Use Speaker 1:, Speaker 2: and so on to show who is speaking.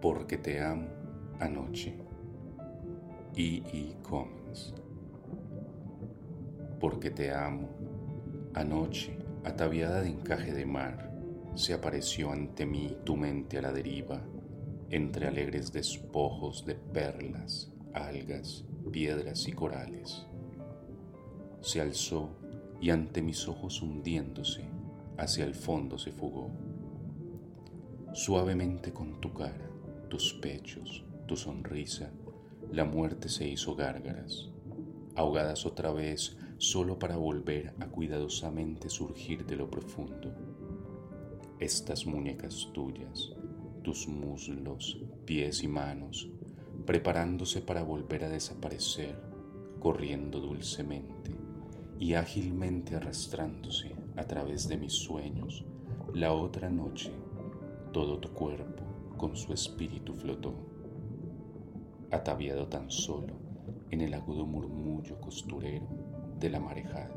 Speaker 1: Porque te amo anoche. E. E. Porque te amo anoche, ataviada de encaje de mar, se apareció ante mí tu mente a la deriva, entre alegres despojos de perlas, algas, piedras y corales. Se alzó y ante mis ojos hundiéndose, hacia el fondo se fugó. Suavemente con tu cara, tus pechos, tu sonrisa, la muerte se hizo gárgaras, ahogadas otra vez solo para volver a cuidadosamente surgir de lo profundo. Estas muñecas tuyas, tus muslos, pies y manos, preparándose para volver a desaparecer, corriendo dulcemente y ágilmente arrastrándose a través de mis sueños, la otra noche todo tu cuerpo con su espíritu flotó, ataviado tan solo en el agudo murmullo costurero de la marejada.